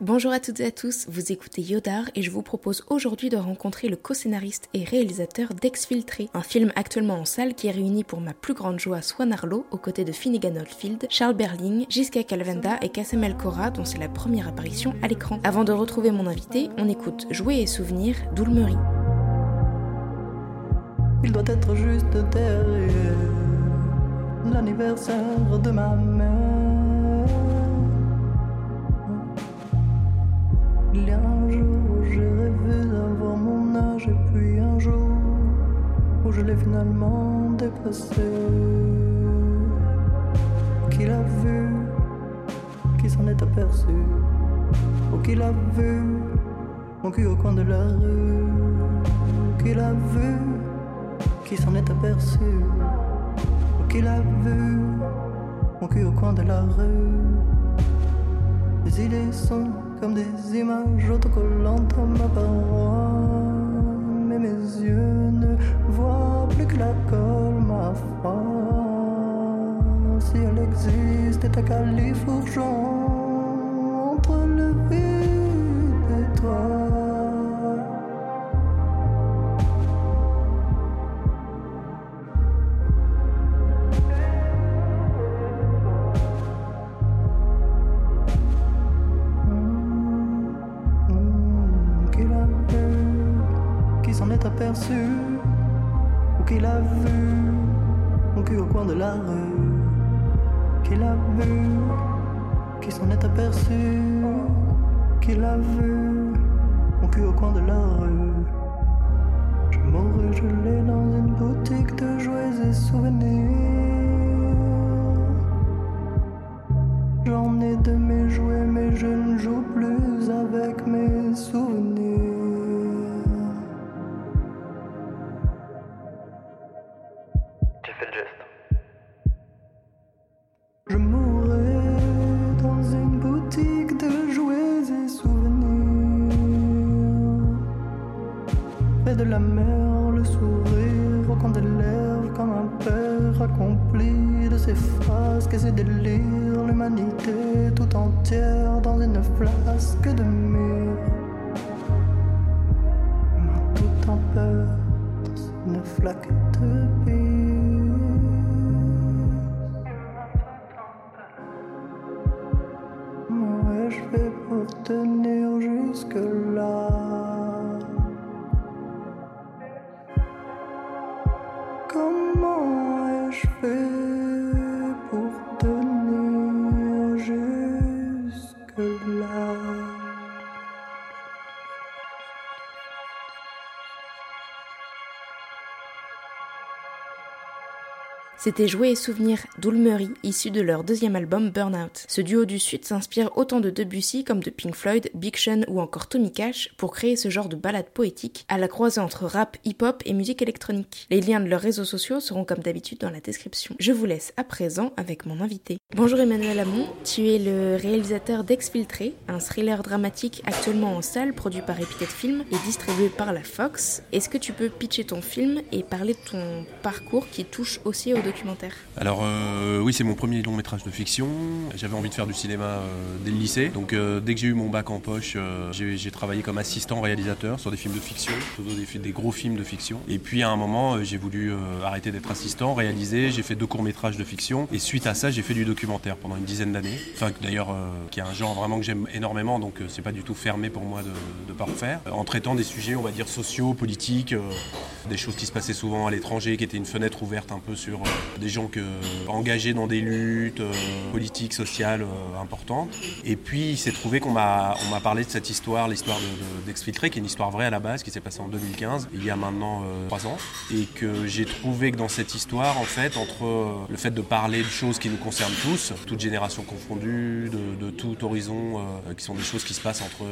Bonjour à toutes et à tous, vous écoutez Yodar et je vous propose aujourd'hui de rencontrer le co-scénariste et réalisateur d'Exfiltré, un film actuellement en salle qui réunit pour ma plus grande joie Swan Arlo aux côtés de Finnegan Oldfield, Charles Berling, Jiska Calvenda et Kassem El dont c'est la première apparition à l'écran. Avant de retrouver mon invité, on écoute Jouer et Souvenir d'Oulmery. Il doit être juste l'anniversaire de ma un jour j'ai rêvé d'avoir mon âge et puis un jour où je l'ai finalement dépassé. Qui l'a vu, qui s'en est aperçu, ou qui l'a vu, mon cul au coin de la rue. Qui l'a vu, qui s'en est aperçu, ou qui l'a vu, mon cul au coin de la rue. Les idées sont comme des images autocollantes à ma paroi. Mais mes yeux ne voient plus que la colle, ma foi. Si elle existe, est à califourchon entre le vide mes jouets, mais je ne joue plus avec mes souvenirs. que là. C'était Jouer et Souvenir d'Oulmery, issu de leur deuxième album Burnout. Ce duo du Sud s'inspire autant de Debussy comme de Pink Floyd, Big ou encore Tommy Cash pour créer ce genre de balade poétique à la croisée entre rap, hip-hop et musique électronique. Les liens de leurs réseaux sociaux seront comme d'habitude dans la description. Je vous laisse à présent avec mon invité. Bonjour Emmanuel Hamon, tu es le réalisateur d'Exfiltré, un thriller dramatique actuellement en salle produit par Epithet Film et distribué par la Fox. Est-ce que tu peux pitcher ton film et parler de ton parcours qui touche aussi au documentaire Alors euh, oui, c'est mon premier long métrage de fiction. J'avais envie de faire du cinéma euh, dès le lycée. Donc euh, dès que j'ai eu mon bac en poche, j'ai travaillé comme assistant réalisateur sur des films de fiction, plutôt des, des gros films de fiction. Et puis à un moment, j'ai voulu arrêter d'être assistant, réaliser. J'ai fait deux courts métrages de fiction. Et suite à ça, j'ai fait du documentaire pendant une dizaine d'années. Enfin d'ailleurs, qui est un genre vraiment que j'aime énormément, donc c'est pas du tout fermé pour moi de ne pas refaire. En traitant des sujets, on va dire sociaux, politiques, des choses qui se passaient souvent à l'étranger, qui étaient une fenêtre ouverte un peu sur des gens engagés dans des luttes euh, politiques, sociales euh, importantes. Et puis il s'est trouvé qu'on m'a parlé de cette histoire, l'histoire de- de- d'Exfiltré, qui est une histoire vraie à la base, qui s'est passée en 2015, il y a maintenant euh, trois ans. Et que j'ai trouvé que dans cette histoire, en fait, entre le fait de parler de choses qui nous concernent tous, toutes générations confondues, de, tout horizon, qui sont des choses qui se passent entre,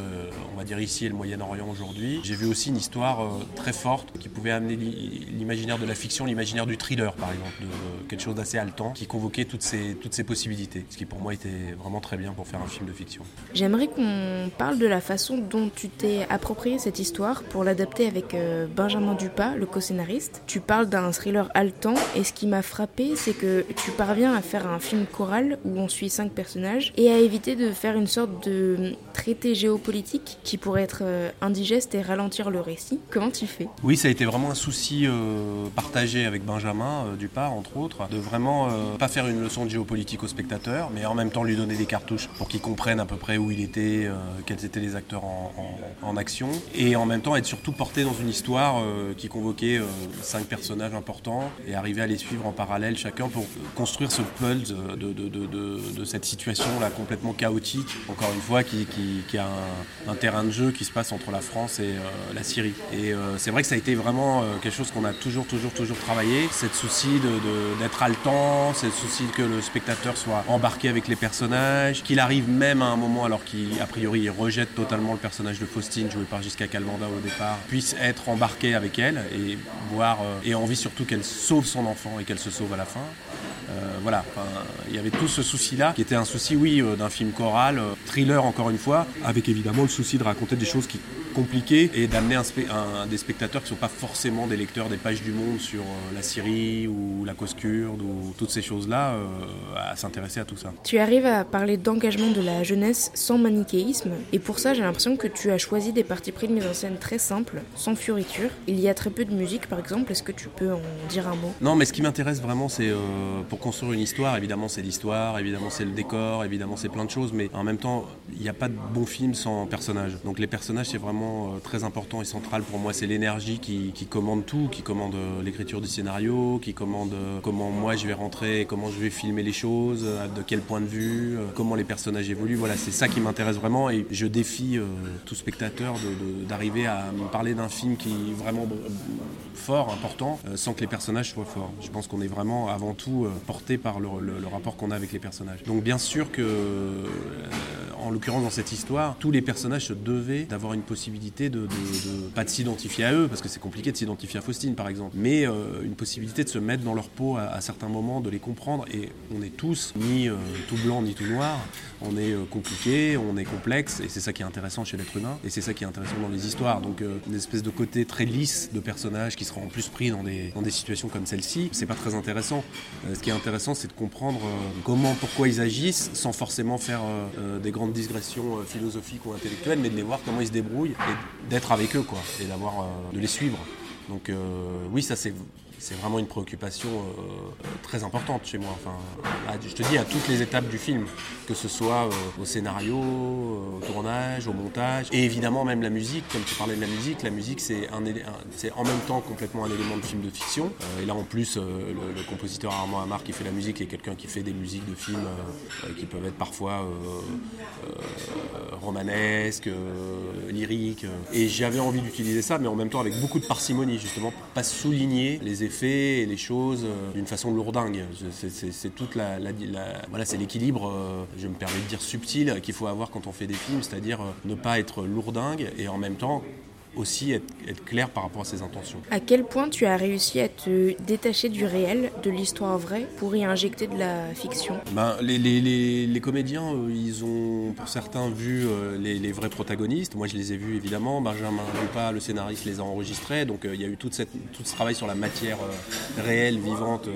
on va dire, ici et le Moyen-Orient aujourd'hui, j'ai vu aussi une histoire très forte qui pouvait amener l'i- l'imaginaire de la fiction, l'imaginaire du thriller, par exemple, quelque chose d'assez haletant qui convoquait toutes ces, toutes ces possibilités. Ce qui pour moi était vraiment très bien pour faire un film de fiction. J'aimerais qu'on parle de la façon dont tu t'es approprié cette histoire pour l'adapter avec euh, Benjamin Dupas, le co-scénariste. Tu parles d'un thriller haletant et ce qui m'a frappé, c'est que tu parviens à faire un film choral où on suit cinq personnages et à éviter de faire une sorte de traité géopolitique qui pourrait être euh, indigeste et ralentir le récit. Comment tu fais? Oui, ça a été vraiment un souci euh, partagé avec Benjamin Dupas, entre autres, de vraiment pas faire une leçon de géopolitique au spectateur, mais en même temps lui donner des cartouches pour qu'il comprenne à peu près où il était, quels étaient les acteurs en, action, et en même temps être surtout porté dans une histoire qui convoquait cinq personnages importants et arriver à les suivre en parallèle chacun pour construire ce pulse de, de, de, de cette situation là complètement chaotique, encore une fois, qui, a un, un, terrain de jeu qui se passe entre la France et euh, la Syrie. Et euh, c'est vrai que ça a été vraiment euh, quelque chose qu'on a toujours, toujours, toujours travaillé, cette souci d'être haletant, cette souci que le spectateur soit embarqué avec les personnages, qu'il arrive même à un moment, alors qu'a priori il rejette totalement le personnage de Faustine, joué par Gisca Calvanda au départ, puisse être embarqué avec elle et voir euh, et envie surtout qu'elle sauve son enfant et qu'elle se sauve à la fin. Euh, voilà, il y avait tout ce souci-là, qui était un souci, oui, euh, d'un film choral, euh, thriller encore une fois, avec évidemment le souci de raconter des choses qui compliquées et d'amener un, un, des spectateurs qui ne sont pas forcément des lecteurs des pages du monde sur la Syrie ou la cause kurde ou toutes ces choses-là, à s'intéresser à tout ça. Tu arrives à parler d'engagement de la jeunesse sans manichéisme, et pour ça j'ai l'impression que tu as choisi des parties pris de mise en scène très simples, sans fioriture. Il y a très peu de musique par exemple, est-ce que tu peux en dire un mot? Non, mais ce qui m'intéresse vraiment, c'est euh, pour construire une histoire, évidemment c'est l'histoire, évidemment c'est le décor, évidemment c'est plein de choses, mais en même temps, il n'y a pas de bon film sans personnages. Donc les personnages, c'est vraiment euh, très important et central pour moi. C'est l'énergie qui, commande tout, qui commande euh, l'écriture du scénario, qui commande euh, comment moi je vais rentrer, comment je vais filmer les choses, de quel point de vue, comment les personnages évoluent. Voilà, c'est ça qui m'intéresse vraiment et je défie tout spectateur d'arriver à me parler d'un film qui est vraiment fort, important, sans que les personnages soient forts. Je pense qu'on est vraiment avant tout porté par le, rapport qu'on a avec les personnages. Donc bien sûr que, euh, en l'occurrence dans cette histoire, tous les personnages se devaient d'avoir une possibilité de, pas de s'identifier à eux, parce que c'est compliqué de s'identifier à Faustine par exemple, mais euh, une possibilité de se mettre dans leur peau à, certains moments, de les comprendre. Et on est tous ni euh, tout blanc ni tout noir, on est compliqué, on est complexe, et c'est ça qui est intéressant chez l'être humain, et c'est ça qui est intéressant dans les histoires. Donc une espèce de côté très lisse de personnages qui seront en plus pris dans des, dans des situations comme celle-ci, c'est pas très intéressant. Ce qui intéressant, c'est de comprendre euh, comment, pourquoi ils agissent, sans forcément faire euh, euh des grandes digressions philosophiques ou intellectuelles, mais de les voir comment ils se débrouillent et d'être avec eux, quoi, et d'avoir, de les suivre. Donc oui, ça c'est c'est vraiment une préoccupation euh, très importante chez moi. Enfin, je te dis à toutes les étapes du film, que ce soit euh, au scénario, euh, au tournage, au montage, et évidemment même la musique. Comme tu parlais de la musique, la musique c'est un, en même temps complètement un élément de film de fiction. Et là en plus, le, compositeur Armand Amar qui fait la musique est quelqu'un qui fait des musiques de films qui peuvent être parfois romanesques, lyriques. Et j'avais envie d'utiliser ça, mais en même temps avec beaucoup de parcimonie justement pour pas souligner les effets et les choses euh, d'une façon lourdingue. C'est toute la, voilà, c'est l'équilibre, euh, je me permets de dire subtil, qu'il faut avoir quand on fait des films, c'est-à-dire euh, ne pas être lourdingue et en même temps aussi être, être, clair par rapport à ses intentions. À quel point tu as réussi à te détacher du réel, de l'histoire vraie, pour y injecter de la fiction? Ben, les, les, les, les, comédiens, euh, ils ont pour certains vu euh, les, vrais protagonistes. Moi, je les ai vus évidemment. Benjamin Dupas, le scénariste, les a enregistrés. Donc, euh, il y a eu toute cette, tout ce travail sur la matière réelle, vivante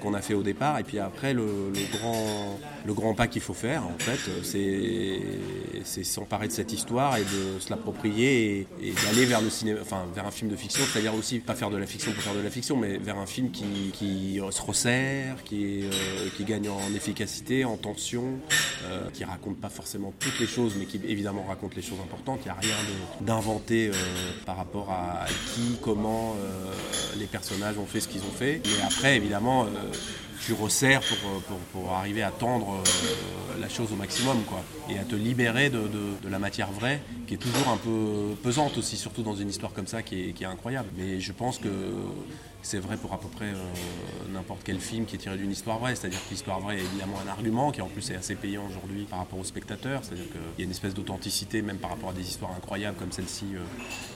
qu'on a fait au départ. Et puis après, le, le grand, le grand pas qu'il faut faire, en fait, c'est s'emparer de cette histoire et de se l'approprier et, et d'aller vers le cinéma, enfin vers un film de fiction, c'est-à-dire aussi pas faire de la fiction pour faire de la fiction, mais vers un film qui, se resserre, euh, qui gagne en efficacité, en tension, euh, qui raconte pas forcément toutes les choses, mais qui évidemment raconte les choses importantes. Il n'y a rien d'inventé euh, par rapport à qui, comment les personnages ont fait ce qu'ils ont fait. Mais après, évidemment, tu resserres pour, pour, arriver à tendre euh, la chose au maximum quoi, et à te libérer de, la matière vraie qui est toujours un peu pesante aussi, surtout dans une histoire comme ça qui est, qui est incroyable. Mais je pense que c'est vrai pour à peu près euh, n'importe quel film qui est tiré d'une histoire vraie. C'est-à-dire que l'histoire vraie est évidemment un argument qui en plus est assez payant aujourd'hui par rapport aux spectateurs. C'est-à-dire qu'il y a une espèce d'authenticité même par rapport à des histoires incroyables comme celle-ci euh,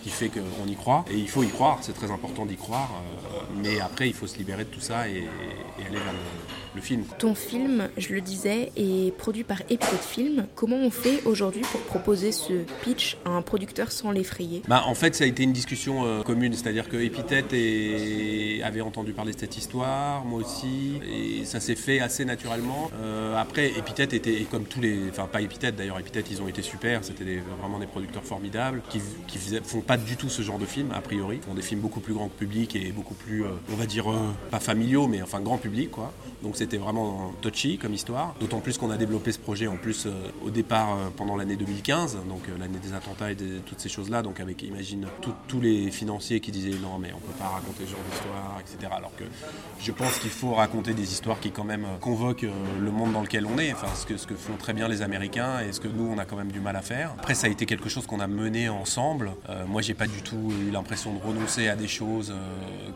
qui fait qu'on y croit. Et il faut y croire, c'est très important d'y croire. euh, mais après, il faut se libérer de tout ça et, et aller vers le, le film. Ton film, je le disais, est produit par Episode Film. Comment on fait aujourd'hui pour proposer ce pitch à un producteur sans l'effrayer? Bah, en fait, ça a été une discussion euh, commune, c'est-à-dire que Epithète et- avait entendu parler de cette histoire, moi aussi, et ça s'est fait assez naturellement. Euh, après, Epithète était, comme tous les, enfin pas Epithète d'ailleurs, Epithète ils ont été super, c'était des- vraiment des producteurs formidables, qui, qui faisaient- font pas du tout ce genre de film, a priori, Ils font des films beaucoup plus grand public et beaucoup plus, euh, on va dire, pas familiaux, mais enfin grand public, quoi. Donc c'était vraiment touchy comme histoire, d'autant plus qu'on a développé ce projet en plus euh, au départ euh, pendant l'année 2015, donc euh, l'année des attentats et toutes ces choses-là, donc avec, imagine, tous les financiers qui disaient non mais on peut pas raconter ce genre d'histoire, etc. Alors que je pense qu'il faut raconter des histoires qui quand même convoquent le monde dans lequel on est, enfin ce que, ce que font très bien les Américains et ce que nous on a quand même du mal à faire. Après ça a été quelque chose qu'on a mené ensemble. Moi j'ai pas du tout eu l'impression de renoncer à des choses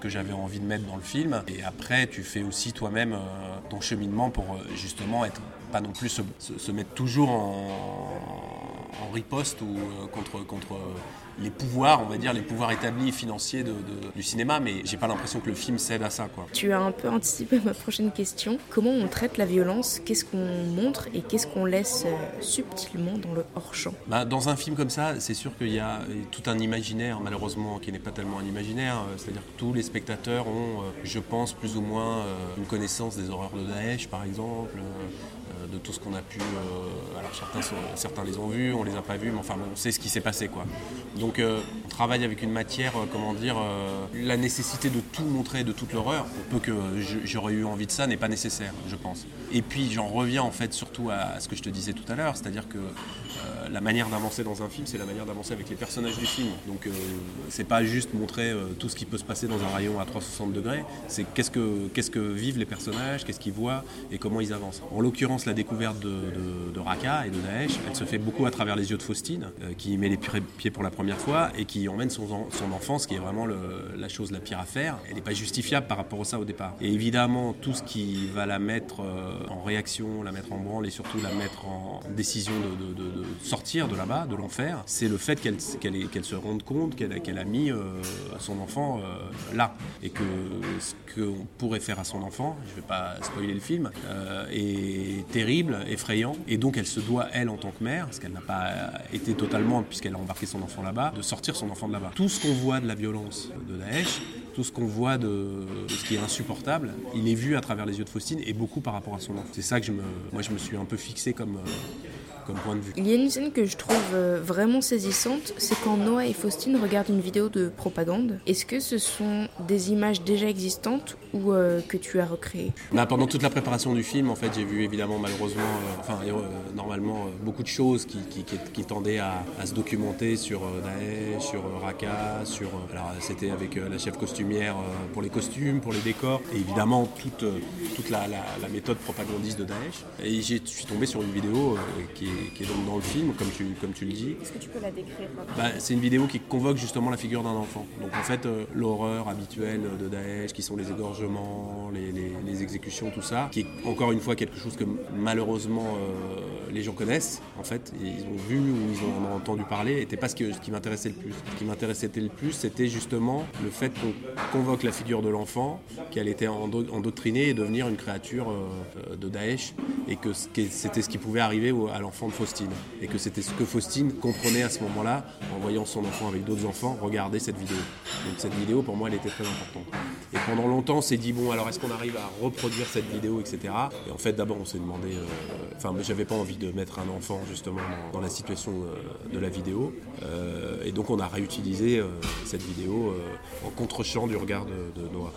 que j'avais envie de mettre dans le film. Et après tu fais aussi toi-même ton cheminement pour euh, justement être pas non plus se mettre toujours en, en riposte ou euh, contre, contre les pouvoirs, on va dire, les pouvoirs établis financiers de- de- du cinéma, mais j'ai pas l'impression que le film cède à ça. Quoi. Tu as un peu anticipé ma prochaine question. Comment on traite la violence? Qu'est-ce qu'on montre et qu'est-ce qu'on laisse euh, subtilement dans le hors-champ? Bah, dans un film comme ça, c'est sûr qu'il y a euh, tout un imaginaire, malheureusement, qui n'est pas tellement un imaginaire. Euh, C'est-à-dire que tous les spectateurs ont, je pense, plus ou moins une connaissance des horreurs de Daesh, par exemple, de tout ce qu'on a pu. euh, alors certains, certains les ont vus, on les a pas vus, mais enfin, on sait ce qui s'est passé, quoi. Donc, euh, on travaille avec une matière, euh, comment dire, la nécessité de tout montrer, de toute l'horreur, peu que j'aurais eu envie de ça, n'est pas nécessaire, je pense. Et puis, j'en reviens en fait surtout à ce que je te disais tout à l'heure, c'est-à-dire que la manière d'avancer dans un film, c'est la manière d'avancer avec les personnages du film. Donc, euh, c'est pas juste montrer tout ce qui peut se passer dans un rayon à 360 degrés, c'est qu'est-ce que, qu'est-ce que vivent les personnages, qu'est-ce qu'ils voient et comment ils avancent. En l'occurrence, la découverte de, de- Raqqa et de Daesh, elle se fait beaucoup à travers les yeux de Faustine, euh, qui met les pi- pieds pour la première fois et qui emmène son, son enfance, qui est vraiment la chose la pire à faire. Elle n'est pas justifiable par rapport à ça au départ. Et évidemment, tout ce qui va la mettre euh, en réaction, la mettre en branle et surtout la mettre en décision de, sortir de là-bas, de l'enfer, c'est le fait qu'elle se rende compte qu'elle a, mis euh, son enfant euh, là. Et que ce qu'on pourrait faire à son enfant, je ne vais pas spoiler le film, est terrible, effrayant. Et donc elle se doit, elle, en tant que mère, parce qu'elle n'a pas été totalement, puisqu'elle a embarqué son enfant là-bas, de sortir son enfant de là-bas. Tout ce qu'on voit de la violence de Daesh, tout ce qu'on voit de, de ce qui est insupportable, il est vu à travers les yeux de Faustine et beaucoup par rapport à son enfant. C'est ça que je me, moi je me suis un peu fixé comme, euh, comme point de vue. Il y a une scène que je trouve euh, vraiment saisissante, c'est quand Noah et Faustine regardent une vidéo de propagande. Est-ce que ce sont des images déjà existantes ou euh, que tu as recréées? Bah, pendant toute la préparation du film, en fait, j'ai vu évidemment malheureusement, euh, enfin euh, normalement, beaucoup de choses qui, qui- qui- qui tendaient à, à se documenter sur Daesh, sur Raqqa, sur. alors c'était avec la chef costumière pour les costumes, pour les décors, et évidemment toute, toute la, la- la méthode propagandiste de Daesh. Et je suis tombé sur une vidéo qui, est, qui est donc dans le film, comme tu, comme tu le dis, Est-ce que tu peux la décrire bah, c'est une vidéo qui convoque justement la figure d'un enfant. Donc en fait, euh, l'horreur habituelle de Daesh, qui sont les égorgements, les, les- les exécutions, tout ça, qui est encore une fois quelque chose que malheureusement euh, les gens connaissent, en fait, ils ont vu ou ils ont entendu parler, n'était pas ce, qui m'intéressait le plus. Ce qui m'intéressait le plus, c'était justement le fait qu'on convoque la figure de l'enfant, qu'elle était endo- endoctrinée et devenir une créature euh, de Daesh, et que c'était ce qui pouvait arriver à l'enfant de Faustine, et que c'était ce que Faustine comprenait à ce moment-là, en voyant son enfant avec d'autres enfants regarder cette vidéo. Donc cette vidéo, pour moi, elle était très importante. Et pendant longtemps, on s'est dit, bon, alors est-ce qu'on arrive à reproduire cette vidéo, etc. Et en fait, d'abord, on s'est demandé, euh, enfin, mais j'avais pas envie de mettre un enfant, justement, dans, la situation euh, de la vidéo. Euh, et donc, on a réutilisé euh, cette vidéo en contre-champ du regard de, de Noah.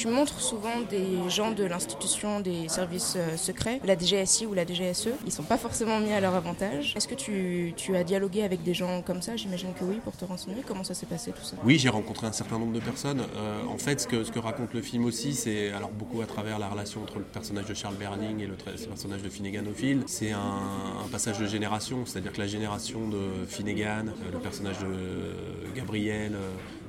Tu montres souvent des gens de l'institution des services euh, secrets, la DGSI ou la DGSE. Ils sont pas forcément mis à leur avantage. Est-ce que tu, as dialogué avec des gens comme ça? J'imagine que oui, pour te renseigner. Comment ça s'est passé tout ça? Oui, j'ai rencontré un certain nombre de personnes. Euh, en fait, ce que, raconte le film aussi, c'est alors beaucoup à travers la relation entre le personnage de Charles Berling et le, personnage de Finnegan au film. C'est un, un passage de génération, c'est-à-dire que la génération de Finnegan, euh, le personnage de Gabriel,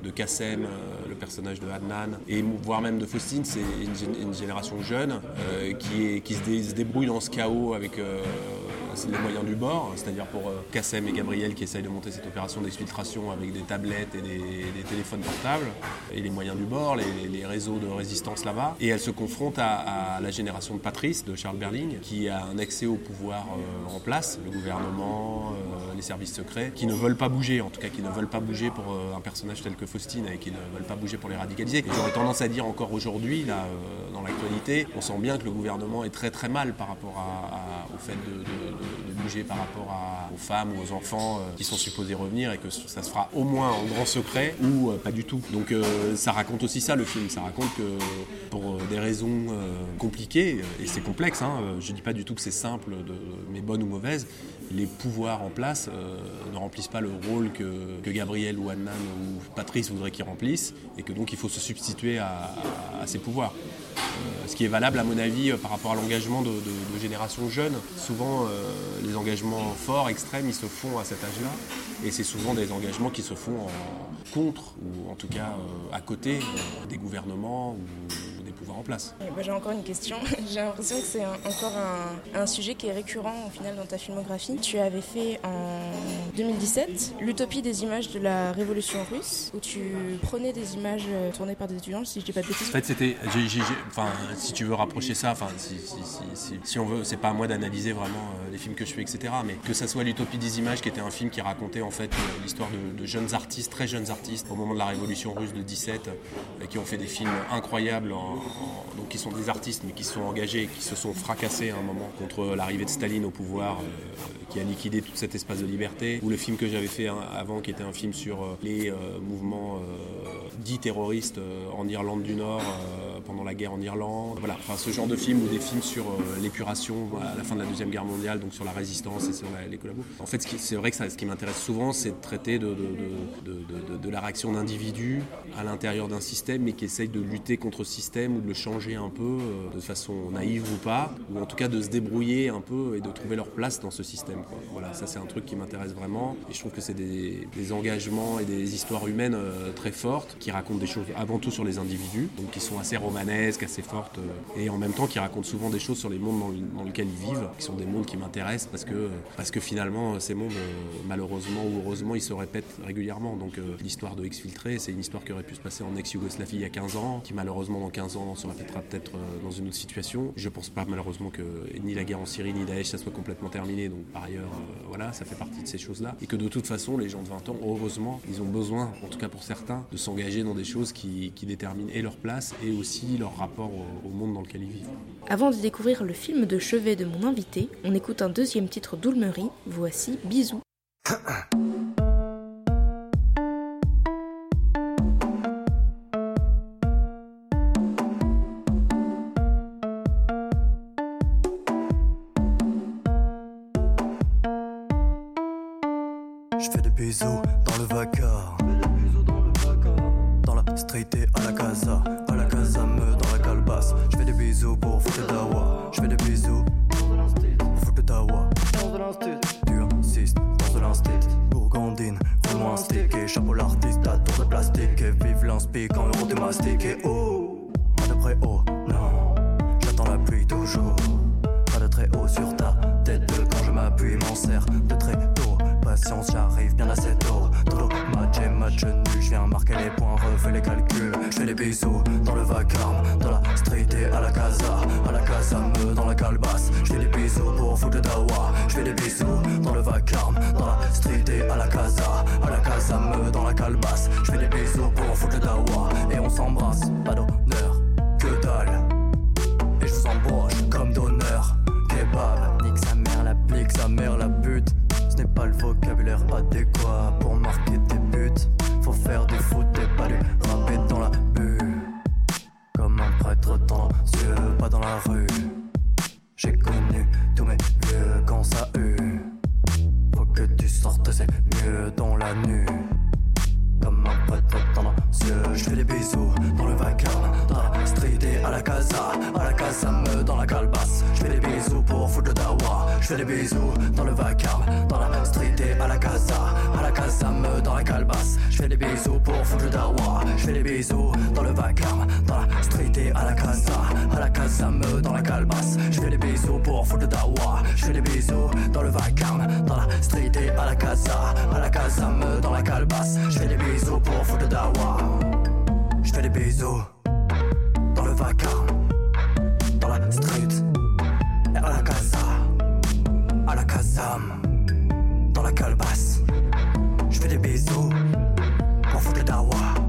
de Kassem, euh, le personnage de Adnan, et voire même de Faustine, c'est une, gén- une génération jeune euh, qui, se débrouille dans ce chaos avec euh, les moyens du bord, c'est-à-dire pour euh, Kassem et Gabriel qui essayent de monter cette opération d'exfiltration avec des tablettes et des, téléphones portables, et les moyens du bord, les, réseaux de résistance là-bas. Et elle se confronte à, la génération de Patrice, de Charles Berling, qui a un accès au pouvoir euh, en place, le gouvernement, euh, les services secrets, qui ne veulent pas bouger, en tout cas qui ne veulent pas bouger pour euh, un personnage tel que Faustine et qui ne veulent pas bouger pour les radicaliser. J'aurais tendance à dire encore aujourd'hui, là, euh, dans l'actualité, on sent bien que le gouvernement est très très mal par rapport à- au fait de, bouger par rapport à- aux femmes ou aux enfants euh, qui sont supposés revenir et que ça se fera au moins en grand secret ou euh, pas du tout. Donc euh, ça raconte aussi ça le film, ça raconte que pour des raisons compliquées, et c'est complexe, hein, je dis pas du tout que c'est simple, mais bonnes ou mauvaises, les pouvoirs en place euh, ne remplissent pas le rôle que, Gabriel ou Adnan ou Patrice voudraient qu'ils remplissent et que donc il faut se substituer à, ces pouvoirs. Euh, ce qui est valable à mon avis euh, par rapport à l'engagement de, générations jeunes. Souvent les engagements forts, extrêmes, ils se font à cet âge-là et c'est souvent des engagements qui se font en contre ou en tout cas à côté des gouvernements en place. J'ai encore une question. J'ai l'impression que c'est encore un, un sujet qui est récurrent au final dans ta filmographie. Tu avais fait en 2017 l'utopie des images de la révolution russe, où tu prenais des images euh, tournées par des étudiants, si je dis pas de bêtises. En fait, c'était, enfin, si tu veux rapprocher ça, enfin, si, si, si, si- si on veut, c'est pas à moi d'analyser vraiment euh, les films que je fais, etc. Mais que ça soit l'Utopie des images, qui était un film qui racontait en fait euh, l'histoire de, jeunes artistes, très jeunes artistes, au moment de la Révolution russe de 17, euh, qui ont fait des films incroyables, donc qui sont des artistes, mais qui se sont engagés, qui se sont fracassés à un moment contre l'arrivée de Staline au pouvoir, euh, qui a liquidé tout cet espace de liberté. Ou le film que j'avais fait hein, avant, qui était un film sur les mouvements dits terroristes en Irlande du Nord pendant la guerre en Irlande. Voilà, enfin ce genre de film ou des films sur euh, l'épuration à la fin de la deuxième guerre mondiale, donc sur la résistance et sur les collabos. En fait, c'est vrai que ce qui m'intéresse souvent, c'est de traiter de, la réaction d'individus à l'intérieur d'un système, mais qui essaye de lutter contre ce système ou de le changer un peu, euh, de façon naïve ou pas, ou en tout cas de se débrouiller un peu et de trouver leur place dans ce système. Voilà, ça c'est un truc qui m'intéresse vraiment, et je trouve que c'est des, engagements et des histoires humaines euh, très fortes qui racontent des choses avant tout sur les individus, donc qui sont assez romanesques, assez fortes, euh, et en même temps qui racontent souvent des choses sur les mondes dans, dans lesquels ils vivent, qui sont des mondes qui m'intéressent parce que, parce que finalement ces mondes, euh, malheureusement ou heureusement, ils se répètent régulièrement. Donc euh, l'histoire de Exfiltré, c'est une histoire qui aurait pu se passer en ex-Yougoslavie il y a 15 ans, qui malheureusement dans 15 ans se répétera peut-être euh, dans une autre situation. Je pense pas malheureusement que ni la guerre en Syrie ni Daesh ça soit complètement terminé, donc par ailleurs, euh, voilà, ça fait partie de ces choses-là. Et que de toute façon, les gens de 20 ans, heureusement, ils ont besoin, en tout cas pour certains, de s'engager dans des choses qui, qui déterminent et leur place et aussi leur rapport au, au monde dans lequel ils vivent. Avant de découvrir le film de chevet de mon invité, on écoute un deuxième titre d'Oulmery. Voici Bisous. Je fais des bisous dans le vacarme. Dans la street et à la casa. À la casa, me dans la calebasse. Je fais des bisous pour foutre dawa. Je fais des bisous pour foutre dawa. Tu insistes dans de l'instit. Bourgandine, roule-moi un stick. Et chapeau l'artiste à tour de plastique. Et vive l'inspi quand euro tu mastiques. Et oh, pas de près haut, les. Je fais des bisous dans le vacarme, dans la street et à la casa. À la casa, me dans la calebasse. Je fais des bisous pour foutre le dawa. Je fais des bisous dans le vacarme, dans la street et à la casa. À la casa, me dans la calebasse. Je fais des bisous pour foutre le dawa. Et on s'embrasse, pas d'honneur, fais des bisous dans le vacarme, dans la street et à la casa, à la casa casam, dans la calebasse. Je fais des bisous pour foutre le dawa. Je fais des bisous dans le vacarme, dans la street et à la casa. À la casam, dans la calebasse. Je fais des bisous pour foutre le dawa. Je fais des bisous dans le vacarme, dans la street et à la casa. À la casam, dans la calebasse. Je fais des bisous pour foutre le dawa. Je fais des bisous dans le vacarme, dans la calebasse. Je fais des bisous pour foutre le dawa.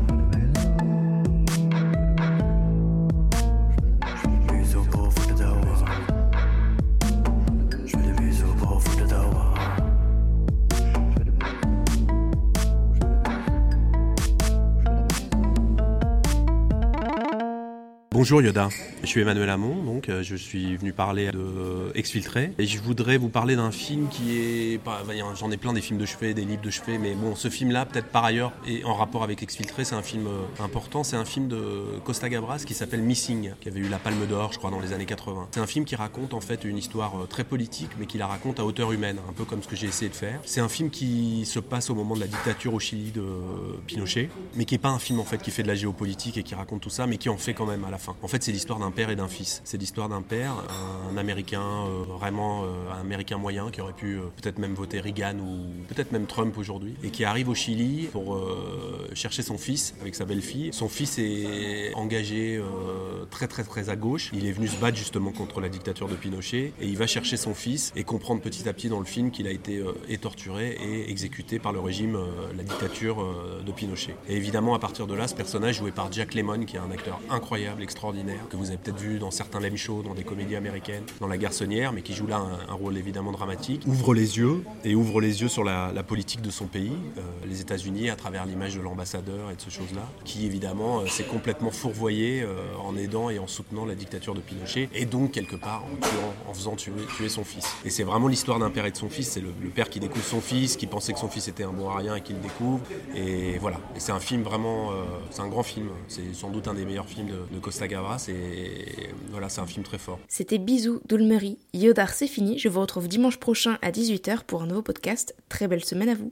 Bonjour Yoda, je suis Emmanuel Hamon, donc euh, je suis venu parler de Exfiltré et je voudrais vous parler d'un film qui est, pas- j'en ai plein des films de chevet, des livres de chevet, mais bon, ce film-là, peut-être par ailleurs, et en rapport avec Exfiltré, c'est un film euh, important, c'est un film de Costa Gavras qui s'appelle Missing, qui avait eu la Palme d'Or, je crois, dans les années 80. C'est un film qui raconte en fait une histoire euh, très politique, mais qui la raconte à hauteur humaine, un peu comme ce que j'ai essayé de faire. C'est un film qui se passe au moment de la dictature au Chili de Pinochet, mais qui est pas un film en fait qui fait de la géopolitique et qui raconte tout ça, mais qui en fait quand même à la fin. En fait, c'est l'histoire d'un père et d'un fils. C'est l'histoire d'un père, un Américain euh, vraiment euh, un Américain moyen qui aurait pu euh, peut-être même voter Reagan ou peut-être même Trump aujourd'hui, et qui arrive au Chili pour chercher son fils avec sa belle-fille. Son fils est engagé très très très à gauche. Il est venu se battre justement contre la dictature de Pinochet et il va chercher son fils et comprendre petit à petit dans le film qu'il a été torturé et exécuté par le régime, la dictature de Pinochet. Et évidemment, à partir de là, ce personnage joué par Jack Lemmon, qui est un acteur incroyable, extraordinaire, que vous avez peut-être vu dans certains lame shows, dans des comédies américaines, dans La Garçonnière, mais qui joue là un, un rôle évidemment dramatique, ouvre les yeux. Et ouvre les yeux sur la, la politique de son pays, euh, les États-Unis, à travers l'image de l'ambassadeur et de ces choses-là, qui évidemment euh, s'est complètement fourvoyé euh, en aidant et en soutenant la dictature de Pinochet, et donc quelque part en, tuant, en faisant tuer, tuer son fils. Et c'est vraiment l'histoire d'un père et de son fils, c'est le, le père qui découvre son fils, qui pensait que son fils était un bon à rien et qui le découvre, et voilà. Et c'est un film vraiment, c'est un grand film, c'est sans doute un des meilleurs films de, de Costa C'est un film très fort. C'était Bisous d'Ulmery. Yodar, c'est fini. Je vous retrouve dimanche prochain à 18h pour un nouveau podcast. Très belle semaine à vous.